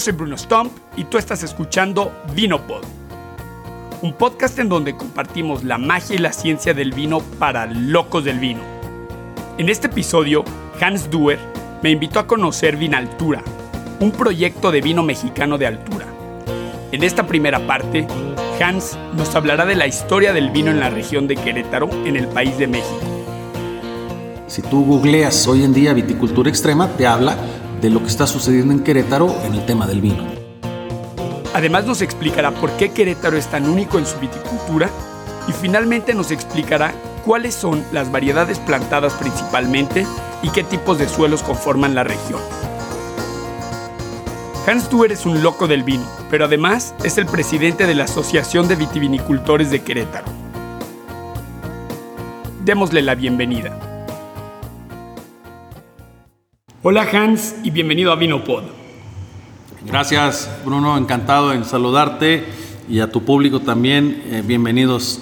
Soy Bruno Stump y tú estás escuchando Vinopod, un podcast en donde compartimos la magia y la ciencia del vino para locos del vino. En este episodio, Hans Duer me invitó a conocer Vinaltura, un proyecto de vino mexicano de altura. En esta primera parte, Hans nos hablará de la historia del vino en la región de Querétaro, en el país de México. Si tú googleas hoy en día viticultura extrema, te habla de lo que está sucediendo en Querétaro en el tema del vino. Además nos explicará por qué Querétaro es tan único en su viticultura y finalmente nos explicará cuáles son las variedades plantadas principalmente y qué tipos de suelos conforman la región. Hans Duer es un loco del vino, pero además es el presidente de la Asociación de Vitivinicultores de Querétaro. Démosle la bienvenida. Hola Hans y bienvenido a Vinopod. Gracias Bruno, encantado en saludarte y a tu público también. Eh, bienvenidos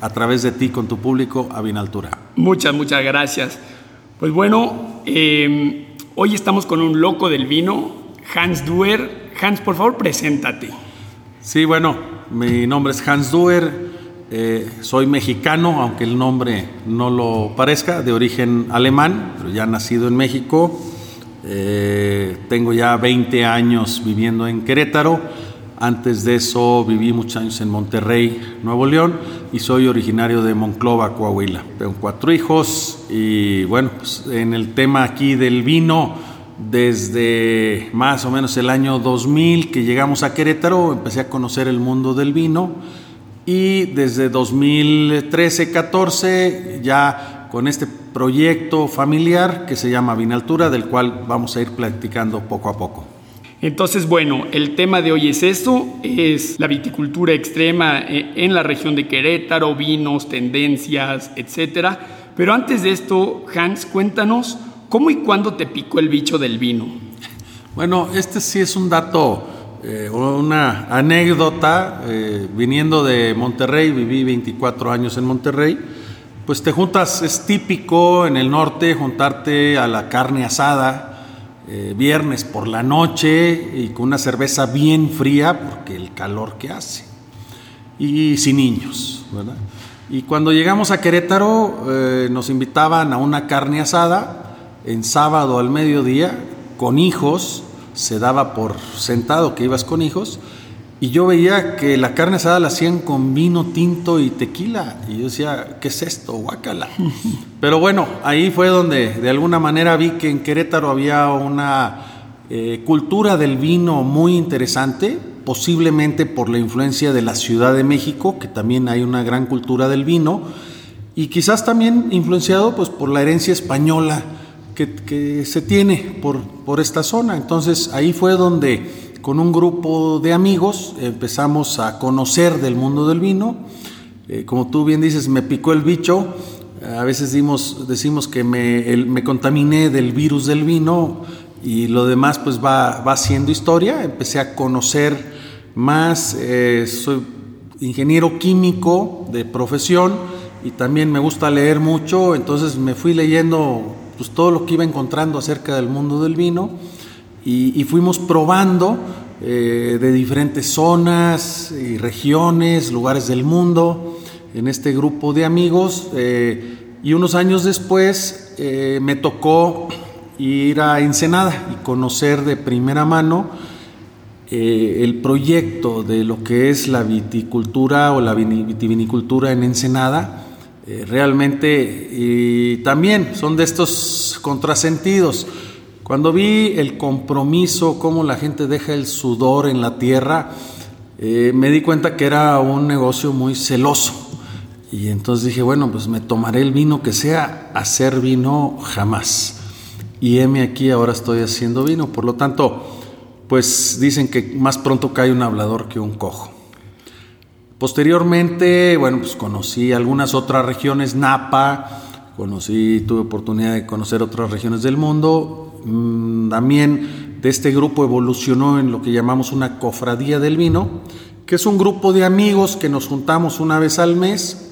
a través de ti con tu público a Vinaltura. Muchas, muchas gracias. Pues bueno, eh, hoy estamos con un loco del vino, Hans Duer. Hans, por favor, preséntate. Sí, bueno, mi nombre es Hans Duer. Eh, soy mexicano, aunque el nombre no lo parezca, de origen alemán, pero ya nacido en México. Eh, tengo ya 20 años viviendo en Querétaro. Antes de eso viví muchos años en Monterrey, Nuevo León, y soy originario de Monclova, Coahuila. Tengo cuatro hijos y bueno, pues en el tema aquí del vino, desde más o menos el año 2000 que llegamos a Querétaro, empecé a conocer el mundo del vino y desde 2013-14 ya con este proyecto familiar que se llama Vinaltura, del cual vamos a ir platicando poco a poco. Entonces, bueno, el tema de hoy es esto, es la viticultura extrema eh, en la región de Querétaro, vinos, tendencias, etcétera. Pero antes de esto, Hans, cuéntanos cómo y cuándo te picó el bicho del vino. Bueno, este sí es un dato, eh, una anécdota. Eh, viniendo de Monterrey, viví 24 años en Monterrey pues te juntas, es típico en el norte juntarte a la carne asada eh, viernes por la noche y con una cerveza bien fría porque el calor que hace. Y sin niños, ¿verdad? Y cuando llegamos a Querétaro eh, nos invitaban a una carne asada en sábado al mediodía con hijos, se daba por sentado que ibas con hijos y yo veía que la carne asada la hacían con vino tinto y tequila. Y yo decía, ¿qué es esto? Guácala. Pero bueno, ahí fue donde de alguna manera vi que en Querétaro había una eh, cultura del vino muy interesante, posiblemente por la influencia de la Ciudad de México, que también hay una gran cultura del vino, y quizás también influenciado pues, por la herencia española que, que se tiene por, por esta zona. Entonces ahí fue donde con un grupo de amigos empezamos a conocer del mundo del vino. Eh, como tú bien dices, me picó el bicho. A veces decimos que me, contaminé del virus del vino y lo demás pues va, va siendo historia. Empecé a conocer más. Eh, soy ingeniero químico de profesión y también me gusta leer mucho. Entonces me fui leyendo pues, todo lo que iba encontrando acerca del mundo del vino y, fuimos probando eh, de diferentes zonas y regiones, lugares del mundo, en este grupo de amigos. Eh, y unos años después eh, me tocó ir a Ensenada y conocer de primera mano el proyecto de lo que es la viticultura o la vitivinicultura en Ensenada. realmente, y también son de estos contrasentidos cuando vi el compromiso, cómo la gente deja el sudor en la tierra, eh, me di cuenta que era un negocio muy celoso. Y entonces dije, bueno, pues me tomaré el vino que sea, hacer vino jamás. Y heme aquí, ahora estoy haciendo vino. Por lo tanto, pues dicen que más pronto cae un hablador que un cojo. Posteriormente, bueno, pues conocí algunas otras regiones, Napa, conocí, tuve oportunidad de conocer otras regiones del mundo también de este grupo evolucionó en lo que llamamos una cofradía del vino, que es un grupo de amigos que nos juntamos una vez al mes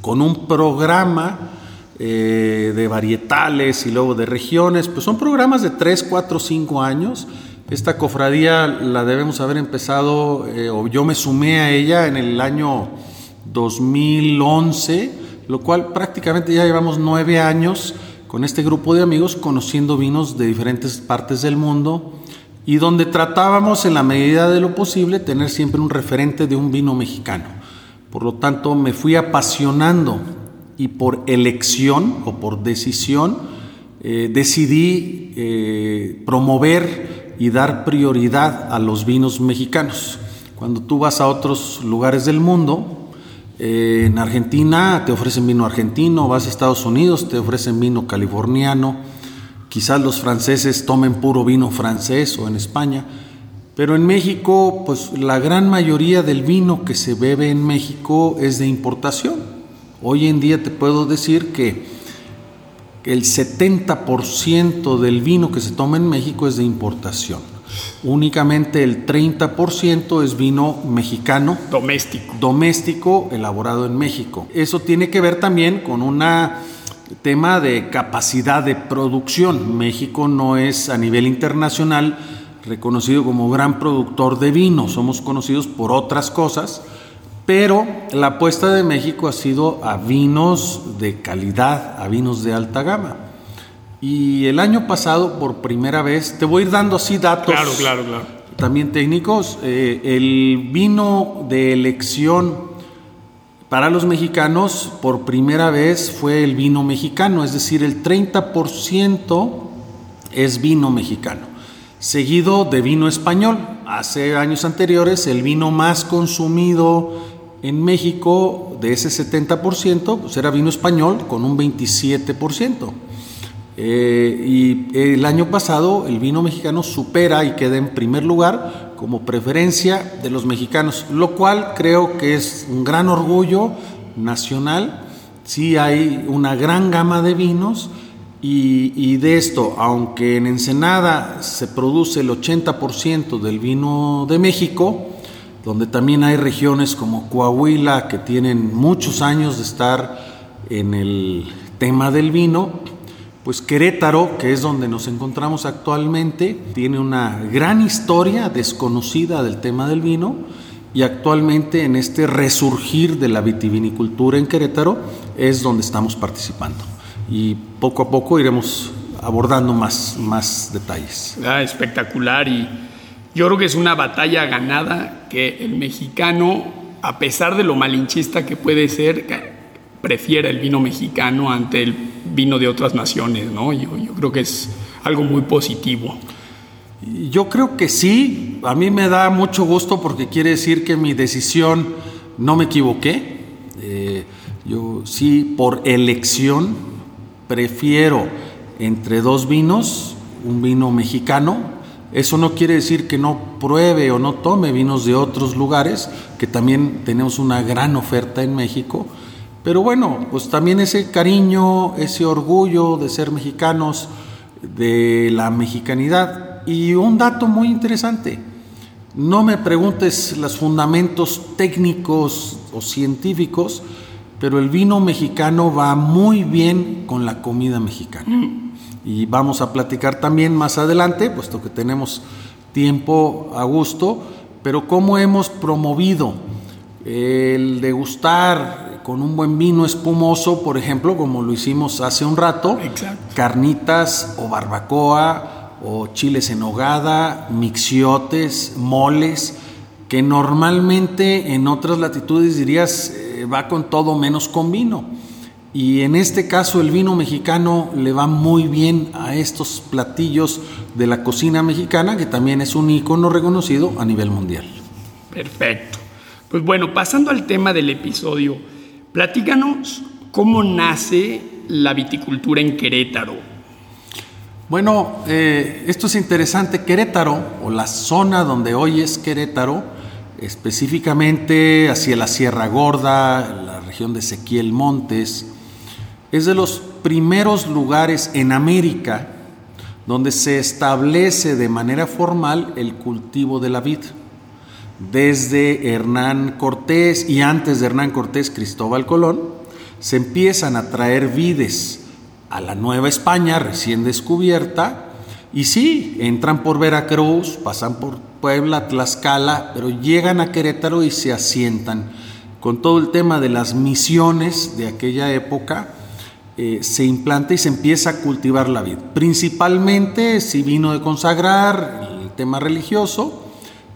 con un programa eh, de varietales y luego de regiones, pues son programas de 3, 4, 5 años. Esta cofradía la debemos haber empezado, eh, o yo me sumé a ella en el año 2011, lo cual prácticamente ya llevamos nueve años con este grupo de amigos conociendo vinos de diferentes partes del mundo y donde tratábamos en la medida de lo posible tener siempre un referente de un vino mexicano. Por lo tanto, me fui apasionando y por elección o por decisión eh, decidí eh, promover y dar prioridad a los vinos mexicanos. Cuando tú vas a otros lugares del mundo, eh, en Argentina te ofrecen vino argentino, vas a Estados Unidos, te ofrecen vino californiano, quizás los franceses tomen puro vino francés o en España, pero en México, pues la gran mayoría del vino que se bebe en México es de importación. Hoy en día te puedo decir que el 70% del vino que se toma en México es de importación. Únicamente el 30% es vino mexicano. Doméstico. Doméstico, elaborado en México. Eso tiene que ver también con un tema de capacidad de producción. México no es a nivel internacional reconocido como gran productor de vino. Somos conocidos por otras cosas pero la apuesta de México ha sido a vinos de calidad, a vinos de alta gama. Y el año pasado, por primera vez, te voy a ir dando así datos. Claro, claro, claro. También técnicos. Eh, el vino de elección para los mexicanos, por primera vez, fue el vino mexicano, es decir, el 30% es vino mexicano. Seguido de vino español. Hace años anteriores, el vino más consumido en México, de ese 70%, pues era vino español con un 27%. Eh, y el año pasado el vino mexicano supera y queda en primer lugar como preferencia de los mexicanos, lo cual creo que es un gran orgullo nacional. Sí hay una gran gama de vinos y, y de esto, aunque en Ensenada se produce el 80% del vino de México, donde también hay regiones como Coahuila que tienen muchos años de estar en el tema del vino, pues Querétaro, que es donde nos encontramos actualmente, tiene una gran historia desconocida del tema del vino y actualmente en este resurgir de la vitivinicultura en Querétaro es donde estamos participando. Y poco a poco iremos abordando más, más detalles. Ah, espectacular y yo creo que es una batalla ganada que el mexicano, a pesar de lo malinchista que puede ser, prefiere el vino mexicano ante el vino de otras naciones, ¿no? Yo, yo creo que es algo muy positivo. Yo creo que sí, a mí me da mucho gusto porque quiere decir que mi decisión no me equivoqué. Eh, yo sí, por elección, prefiero entre dos vinos, un vino mexicano eso no quiere decir que no pruebe o no tome vinos de otros lugares, que también tenemos una gran oferta en México. Pero bueno, pues también ese cariño, ese orgullo de ser mexicanos, de la mexicanidad. Y un dato muy interesante, no me preguntes los fundamentos técnicos o científicos, pero el vino mexicano va muy bien con la comida mexicana. Y vamos a platicar también más adelante, puesto que tenemos tiempo a gusto, pero cómo hemos promovido el degustar con un buen vino espumoso, por ejemplo, como lo hicimos hace un rato, carnitas o barbacoa o chiles en hogada, mixiotes, moles, que normalmente en otras latitudes dirías eh, va con todo menos con vino. Y en este caso el vino mexicano le va muy bien a estos platillos de la cocina mexicana, que también es un icono reconocido a nivel mundial. Perfecto. Pues bueno, pasando al tema del episodio, platícanos cómo nace la viticultura en Querétaro. Bueno, eh, esto es interesante. Querétaro, o la zona donde hoy es Querétaro, específicamente hacia la Sierra Gorda, la región de Ezequiel Montes, es de los primeros lugares en América donde se establece de manera formal el cultivo de la vid. Desde Hernán Cortés y antes de Hernán Cortés, Cristóbal Colón, se empiezan a traer vides a la Nueva España recién descubierta Y sí, entran por Veracruz, pasan por Puebla, Tlaxcala, pero llegan a Querétaro y se asientan. Con todo el tema de las misiones de aquella época, eh, se implanta y se empieza a cultivar la vid. Principalmente si vino de consagrar el tema religioso,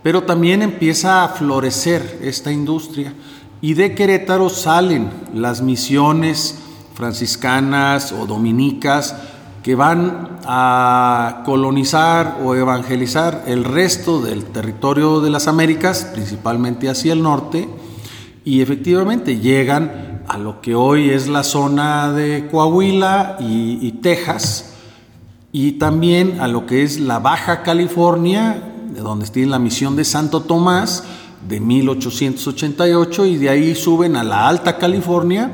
pero también empieza a florecer esta industria. Y de Querétaro salen las misiones franciscanas o dominicas, que van a colonizar o evangelizar el resto del territorio de las Américas, principalmente hacia el norte, y efectivamente llegan a lo que hoy es la zona de Coahuila y, Texas, y también a lo que es la Baja California, donde tiene la misión de Santo Tomás, de 1888, y de ahí suben a la Alta California,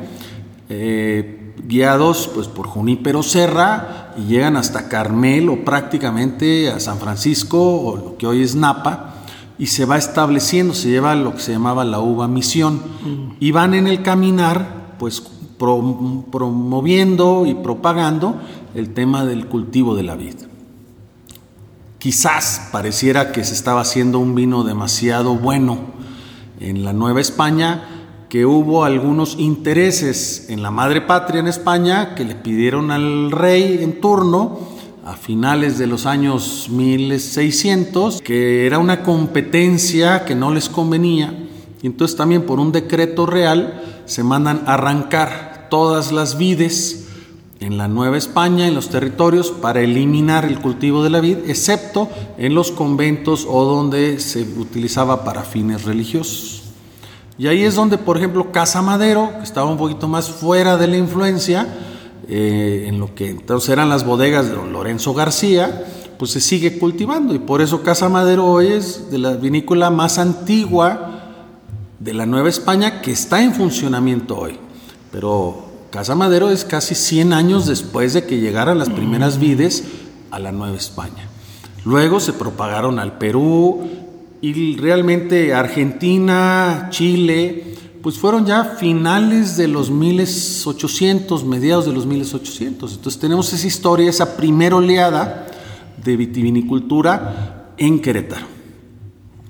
eh, guiados pues, por Junípero Serra y llegan hasta Carmel o prácticamente a San Francisco o lo que hoy es Napa y se va estableciendo, se lleva lo que se llamaba la uva misión mm. y van en el caminar pues promoviendo y propagando el tema del cultivo de la vid. Quizás pareciera que se estaba haciendo un vino demasiado bueno en la Nueva España, que hubo algunos intereses en la madre patria en España que le pidieron al rey en turno a finales de los años 1600 que era una competencia que no les convenía. Y entonces también por un decreto real se mandan arrancar todas las vides en la Nueva España, en los territorios, para eliminar el cultivo de la vid, excepto en los conventos o donde se utilizaba para fines religiosos. Y ahí es donde, por ejemplo, Casa Madero, que estaba un poquito más fuera de la influencia, eh, en lo que entonces eran las bodegas de Lorenzo García, pues se sigue cultivando. Y por eso Casa Madero hoy es de la vinícola más antigua de la Nueva España que está en funcionamiento hoy. Pero Casa Madero es casi 100 años después de que llegaran las primeras vides a la Nueva España. Luego se propagaron al Perú, y realmente Argentina, Chile, pues fueron ya finales de los 1800, mediados de los 1800. Entonces tenemos esa historia, esa primera oleada de vitivinicultura en Querétaro.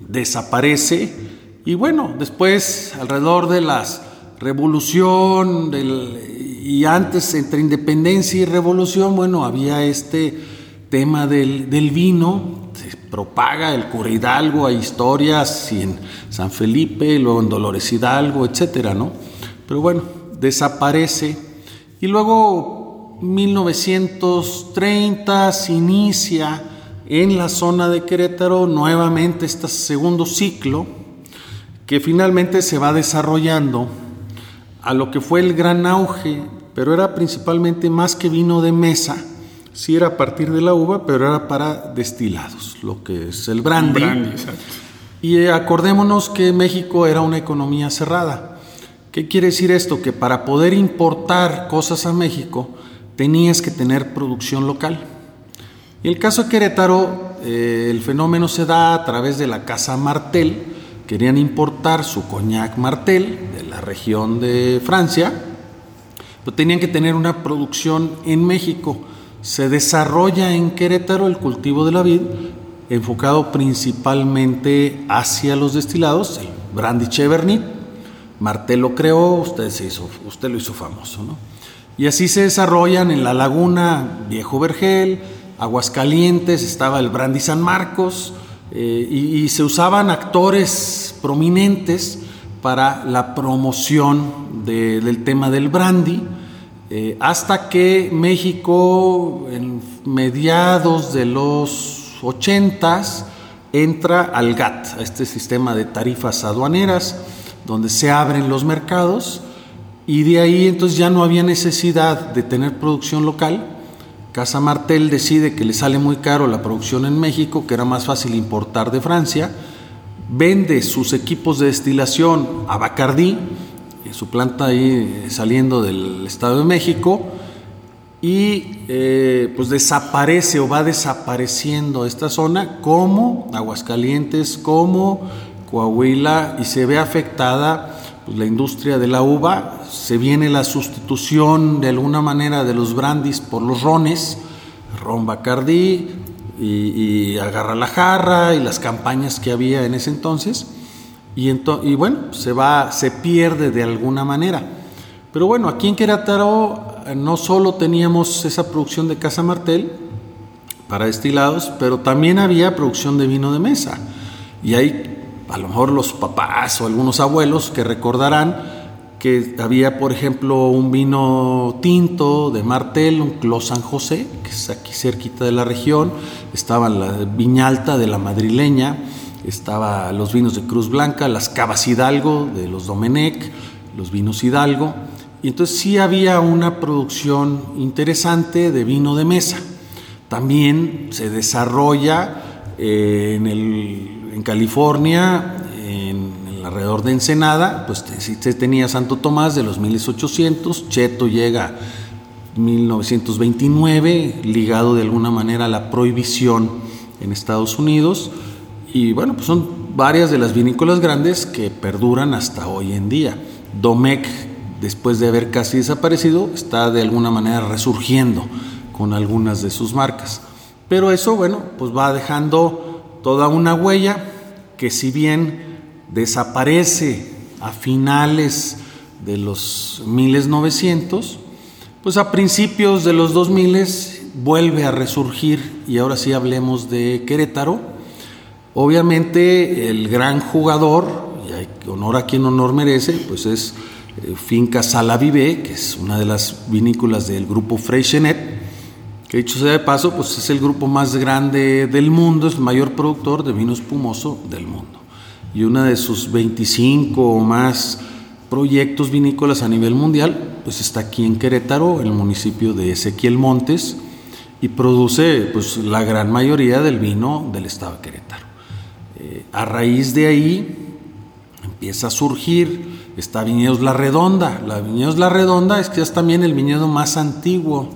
Desaparece y bueno, después alrededor de la revolución y antes entre independencia y revolución, bueno, había este tema del, vino. Propaga el cura Hidalgo, hay historias y en San Felipe, luego en Dolores Hidalgo, etcétera, ¿no? Pero bueno, desaparece. Y luego 1930 se inicia en la zona de Querétaro nuevamente este segundo ciclo que finalmente se va desarrollando a lo que fue el gran auge, pero era principalmente más que vino de mesa, sí era a partir de la uva, pero era para destilados, lo que es el brandy. Y eh, acordémonos que México era una economía cerrada. ¿Qué quiere decir esto? Que para poder importar cosas a México tenías que tener producción local. Y el caso de Querétaro, eh, el fenómeno se da a través de la Casa Martel. Querían importar su coñac Martel región de Francia, pero tenían que tener una producción en México se desarrolla en Querétaro el cultivo de la vid, enfocado principalmente hacia los destilados, el brandy Cheverny. Martel lo creó, usted, se hizo, usted lo hizo famoso, ¿no? Y así se desarrollan en la laguna Viejo Vergel, Aguascalientes, estaba el brandy San Marcos, eh, y, se usaban actores prominentes para la promoción del tema del brandy. Eh, hasta que México en mediados de los 80 entra al GATT, a este sistema de tarifas aduaneras, donde se abren los mercados y de ahí entonces ya no había necesidad de tener producción local. Casa Martel decide que le sale muy caro la producción en México, que era más fácil importar de Francia, vende sus equipos de destilación a Bacardí, su planta ahí eh, saliendo del Estado de México y eh, pues desaparece o va desapareciendo esta zona como Aguascalientes, como Coahuila y se ve afectada pues, la industria de la uva, se viene la sustitución de alguna manera de los brandis por los rones, ron Bacardí, y, agarra la jarra y las campañas que había en ese entonces. Y, y bueno, se va, se pierde de alguna manera. Pero bueno, aquí en Querétaro eh, no solo teníamos esa producción de Casa Martel para destilados, pero también había producción de vino de mesa. Y hay a lo mejor los papás o algunos abuelos que recordarán que había, por ejemplo, un vino tinto de Martel, un Clos San José, que es aquí cerquita de la región, estaba la Viñalta de la Madrileña, estaba los vinos de Cruz Blanca, las Cavas Hidalgo de los Domenech, los vinos Hidalgo, y entonces sí había una producción interesante de vino de mesa. También se desarrolla eh, en, el, en California alrededor de Ensenada, pues se tenía Santo Tomás de los 1800, Cheto llega 1929, ligado de alguna manera a la prohibición en Estados Unidos, y bueno, pues son varias de las vinícolas grandes que perduran hasta hoy en día. Domecq, después de haber casi desaparecido, está de alguna manera resurgiendo con algunas de sus marcas. Pero eso, bueno, pues va dejando toda una huella que si bien desaparece a finales de los 1900, pues a principios de los 2000 vuelve a resurgir y ahora sí hablemos de Querétaro. Obviamente el gran jugador, y hay honor a quien honor merece, pues es eh, Finca Salavive, que es una de las vinícolas del grupo Freixenet, que dicho sea de paso, pues es el grupo más grande del mundo, es el mayor productor de vino espumoso del mundo y una de sus 25 o más proyectos vinícolas a nivel mundial, pues está aquí en Querétaro, el municipio de Ezequiel Montes, y produce pues, la gran mayoría del vino del estado de Querétaro. Eh, a raíz de ahí empieza a surgir está Viñedos La Redonda. La Viñedos La Redonda es que es también el viñedo más antiguo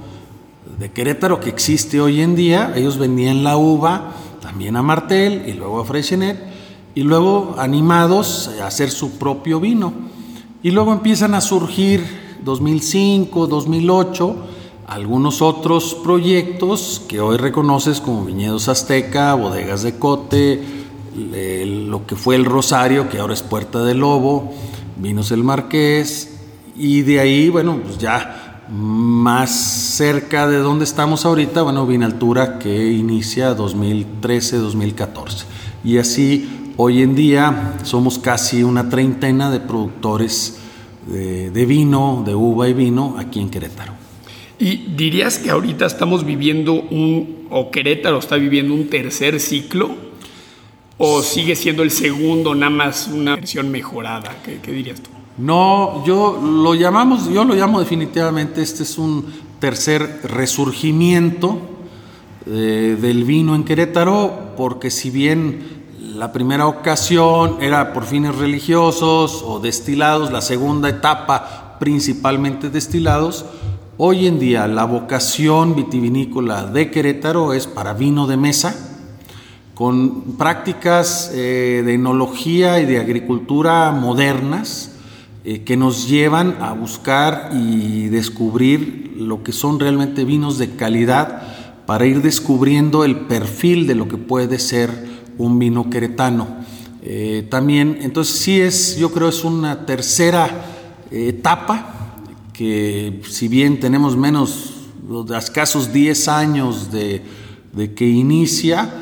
de Querétaro que existe hoy en día. Ellos vendían la uva también a Martel y luego a Freixenet y luego animados a hacer su propio vino. Y luego empiezan a surgir 2005, 2008, algunos otros proyectos que hoy reconoces como Viñedos Azteca, Bodegas de Cote, lo que fue el Rosario, que ahora es Puerta del Lobo, Vinos el Marqués, y de ahí, bueno, pues ya más cerca de donde estamos ahorita, bueno, Vinaltura que inicia 2013-2014. Y así Hoy en día somos casi una treintena de productores de, vino, de uva y vino aquí en Querétaro. ¿Y dirías que ahorita estamos viviendo un, o Querétaro está viviendo un tercer ciclo? ¿O sigue siendo el segundo, nada más una versión mejorada? ¿Qué, dirías tú? No, yo lo llamamos, yo lo llamo definitivamente, este es un tercer resurgimiento eh, del vino en Querétaro, porque si bien la primera ocasión era por fines religiosos o destilados, la segunda etapa principalmente destilados. Hoy en día la vocación vitivinícola de Querétaro es para vino de mesa, con prácticas eh, de enología y de agricultura modernas eh, que nos llevan a buscar y descubrir lo que son realmente vinos de calidad para ir descubriendo el perfil de lo que puede ser un vino queretano. Eh, también, entonces sí es, yo creo es una tercera eh, etapa que si bien tenemos menos, de escasos 10 años de, que inicia,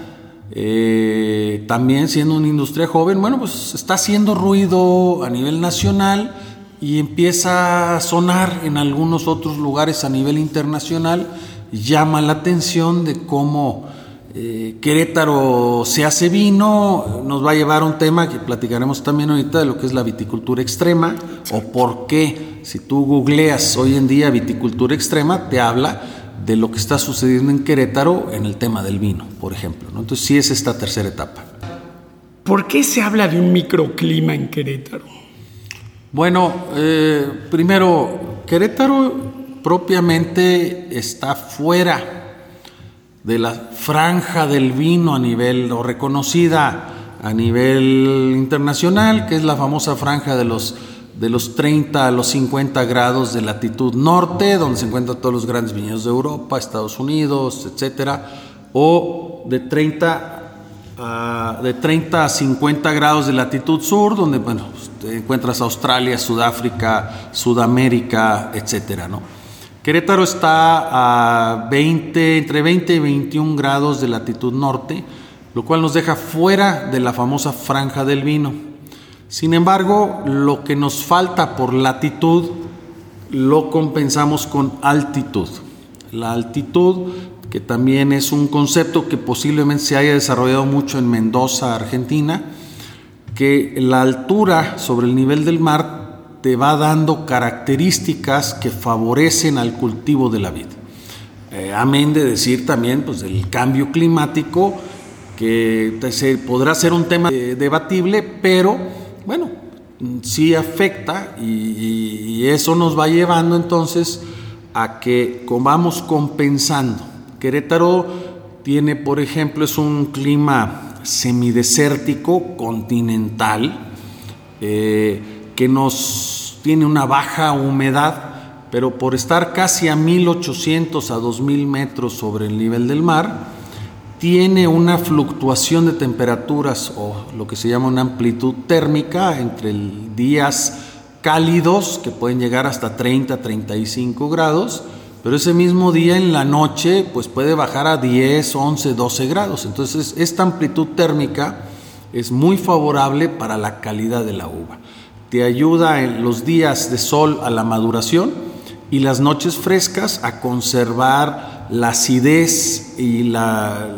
eh, también siendo una industria joven, bueno, pues está haciendo ruido a nivel nacional y empieza a sonar en algunos otros lugares a nivel internacional, llama la atención de cómo eh, Querétaro se hace vino, nos va a llevar un tema que platicaremos también ahorita de lo que es la viticultura extrema o por qué, si tú googleas hoy en día viticultura extrema, te habla de lo que está sucediendo en Querétaro en el tema del vino, por ejemplo. Entonces sí es esta tercera etapa. ¿Por qué se habla de un microclima en Querétaro? Bueno, eh, primero, Querétaro propiamente está fuera de la franja del vino a nivel o reconocida a nivel internacional, que es la famosa franja de los, de los 30 a los 50 grados de latitud norte, donde se encuentran todos los grandes viñedos de Europa, Estados Unidos, etcétera, o de 30 a, de 30 a 50 grados de latitud sur, donde bueno, encuentras Australia, Sudáfrica, Sudamérica, etcétera, ¿no? Querétaro está a 20, entre 20 y 21 grados de latitud norte, lo cual nos deja fuera de la famosa franja del vino. Sin embargo, lo que nos falta por latitud lo compensamos con altitud. La altitud, que también es un concepto que posiblemente se haya desarrollado mucho en Mendoza, Argentina, que la altura sobre el nivel del mar te va dando características que favorecen al cultivo de la vid. Eh, amén de decir también pues, el cambio climático, que se, podrá ser un tema debatible, pero bueno, sí afecta y, eso nos va llevando entonces a que vamos compensando. Querétaro tiene, por ejemplo, es un clima semidesértico, continental, eh, que nos tiene una baja humedad, pero por estar casi a 1800 a 2000 metros sobre el nivel del mar, tiene una fluctuación de temperaturas o lo que se llama una amplitud térmica entre días cálidos que pueden llegar hasta 30, 35 grados, pero ese mismo día en la noche pues puede bajar a 10, 11, 12 grados. Entonces esta amplitud térmica es muy favorable para la calidad de la uva. Te ayuda en los días de sol a la maduración y las noches frescas a conservar la acidez y la,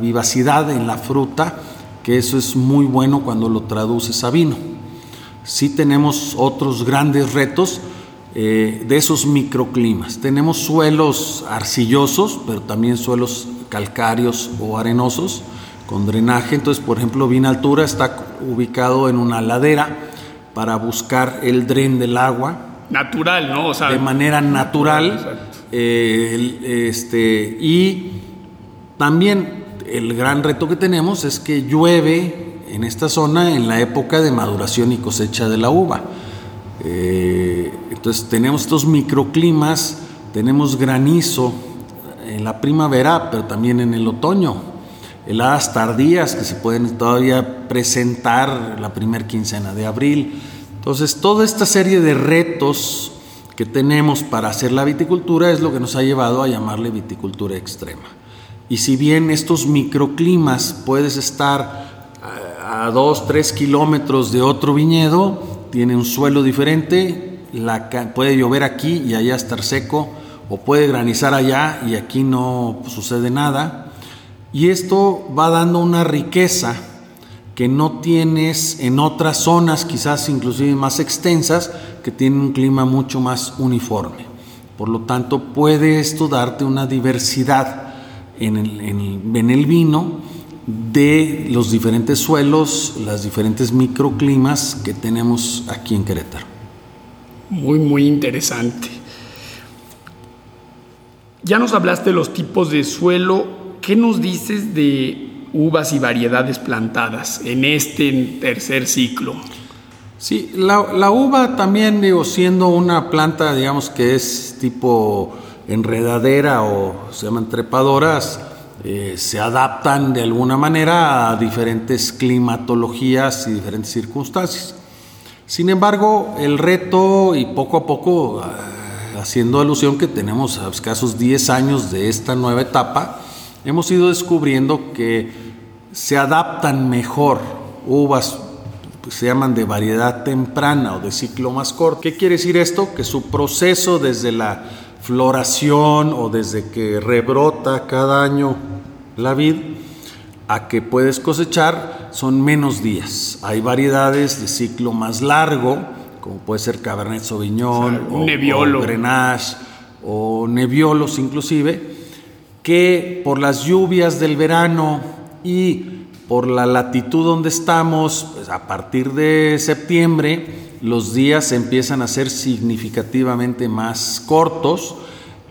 vivacidad en la fruta, que eso es muy bueno cuando lo traduces a vino. Sí tenemos otros grandes retos eh, de esos microclimas. Tenemos suelos arcillosos, pero también suelos calcáreos o arenosos con drenaje. Entonces, por ejemplo, Vina Altura está ubicado en una ladera para buscar el dren del agua. Natural, ¿no? O sea, de manera natural. Eh, este, y también el gran reto que tenemos es que llueve en esta zona en la época de maduración y cosecha de la uva. Eh, entonces tenemos estos microclimas, tenemos granizo en la primavera, pero también en el otoño. Heladas tardías que se pueden todavía presentar la primera quincena de abril. Entonces, toda esta serie de retos que tenemos para hacer la viticultura es lo que nos ha llevado a llamarle viticultura extrema. Y si bien estos microclimas puedes estar a 2, 3 kilómetros de otro viñedo, tiene un suelo diferente, puede llover aquí y allá estar seco, o puede granizar allá y aquí no sucede nada. Y esto va dando una riqueza que no tienes en otras zonas, quizás inclusive más extensas, que tienen un clima mucho más uniforme. Por lo tanto, puede esto darte una diversidad en el, en el vino de los diferentes suelos, los diferentes microclimas que tenemos aquí en Querétaro. Muy, muy interesante. Ya nos hablaste de los tipos de suelo. ¿Qué nos dices de uvas y variedades plantadas en este tercer ciclo. Sí, la, uva también, siendo una planta, digamos, que es tipo enredadera o se llaman trepadoras, eh, se adaptan de alguna manera a diferentes climatologías y diferentes circunstancias. Sin embargo, el reto, y poco a poco, ah, haciendo alusión que tenemos a escasos 10 años de esta nueva etapa, hemos ido descubriendo que se adaptan mejor uvas pues, se llaman de variedad temprana o de ciclo más corto. ¿Qué quiere decir esto? Que su proceso desde la floración o desde que rebrota cada año la vid a que puedes cosechar son menos días. Hay variedades de ciclo más largo, como puede ser Cabernet Sauvignon o, Nebbiolo. o Grenache o Nebbiolos inclusive, que por las lluvias del verano y por la latitud donde estamos, pues a partir de septiembre los días empiezan a ser significativamente más cortos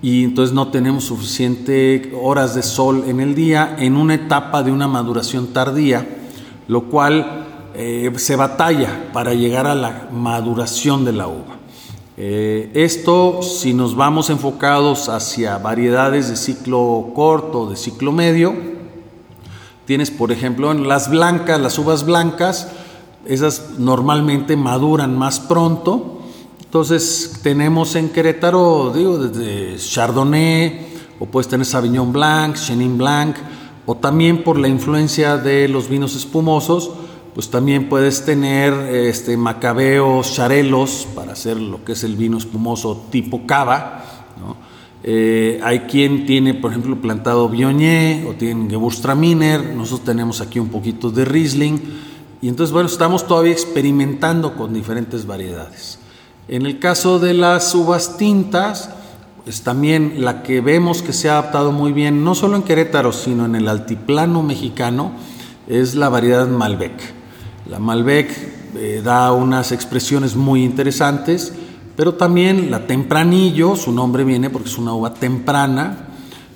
y entonces no tenemos suficiente horas de sol en el día en una etapa de una maduración tardía, lo cual eh, se batalla para llegar a la maduración de la uva. Eh, esto, si nos vamos enfocados hacia variedades de ciclo corto, de ciclo medio, tienes, por ejemplo, en las blancas, las uvas blancas, esas normalmente maduran más pronto. Entonces, tenemos en Querétaro, digo, desde Chardonnay, o puedes tener Sauvignon Blanc, Chenin Blanc, o también por la influencia de los vinos espumosos, pues también puedes tener este, macabeos, charelos, para hacer lo que es el vino espumoso tipo cava. Eh, hay quien tiene, por ejemplo, plantado Viognier o tiene Gewürztraminer, nosotros tenemos aquí un poquito de Riesling, y entonces, bueno, estamos todavía experimentando con diferentes variedades. En el caso de las uvas tintas, pues también la que vemos que se ha adaptado muy bien, no solo en Querétaro, sino en el altiplano mexicano, es la variedad Malbec. La Malbec eh, da unas expresiones muy interesantes, pero también la Tempranillo, su nombre viene porque es una uva temprana,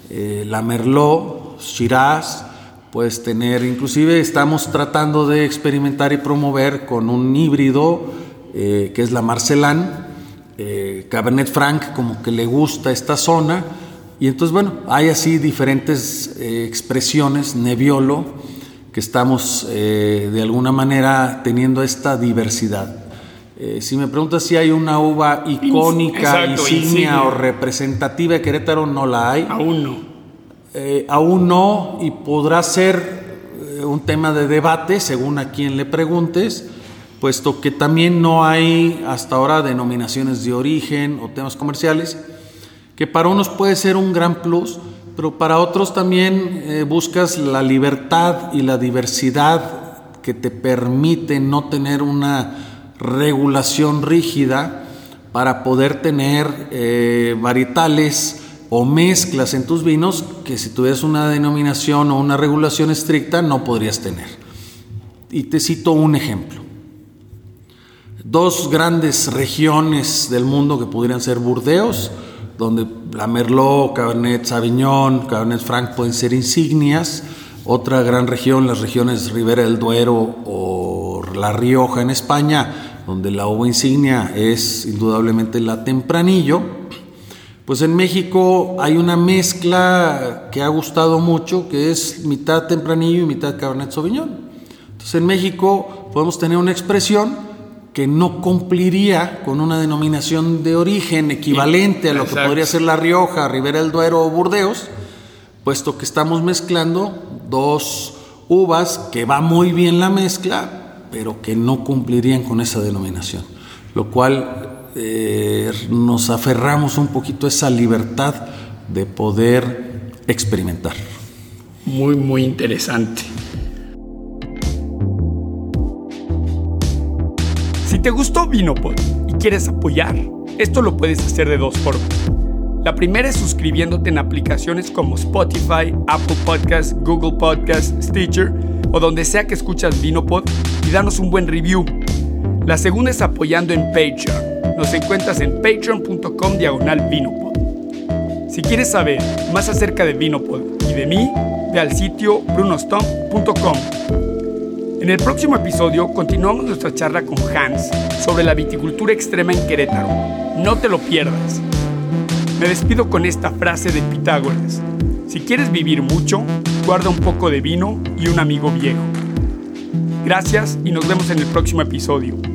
eh, la Merlot, Shiraz, puedes tener, inclusive estamos tratando de experimentar y promover con un híbrido eh, que es la Marcelán, Cabernet Franc, como que le gusta esta zona, y entonces bueno, hay así diferentes expresiones, Nebbiolo, que estamos eh, de alguna manera teniendo esta diversidad. Eh, si me preguntas si hay una uva icónica, insignia, o representativa de Querétaro, no la hay. Aún no. Eh, aún no, y podrá ser un tema de debate según a quien le preguntes, puesto que también no hay hasta ahora denominaciones de origen o temas comerciales, que para unos puede ser un gran plus, pero para otros también eh, buscas la libertad y la diversidad que te permite no tener una regulación rígida para poder tener eh, varietales o mezclas en tus vinos que si tuvieras una denominación o una regulación estricta no podrías tener. Y te cito un ejemplo. Dos grandes regiones del mundo que podrían ser Burdeos, donde la Merlot, Cabernet Sauvignon, Cabernet Franc pueden ser insignias. Otra gran región, las regiones Ribera del Duero o La Rioja en España, donde la uva insignia es indudablemente la Tempranillo. Pues en México hay una mezcla que ha gustado mucho, que es mitad Tempranillo y mitad Cabernet Sauvignon. Entonces en México podemos tener una expresión que no cumpliría con una denominación de origen equivalente a lo que podría ser La Rioja, Ribera del Duero o Burdeos, puesto que estamos mezclando dos uvas que va muy bien la mezcla, pero que no cumplirían con esa denominación, lo cual eh, nos aferramos un poquito a esa libertad de poder experimentar. Muy, muy interesante. Te gustó Vinopod y quieres apoyar, esto lo puedes hacer de dos formas. La primera es suscribiéndote en aplicaciones como Spotify, Apple Podcasts, Google Podcasts, Stitcher o donde sea que escuchas Vinopod y danos un buen review. La segunda es apoyando en Patreon. Nos encuentras en patreon.com diagonal Vinopod. Si quieres saber más acerca de Vinopod y de mí, ve al sitio brunostomp.com. En el próximo episodio continuamos nuestra charla con Hans sobre la viticultura extrema en Querétaro. No te lo pierdas. Me despido con esta frase de Pitágoras. Si quieres vivir mucho, guarda un poco de vino y un amigo viejo. Gracias y nos vemos en el próximo episodio.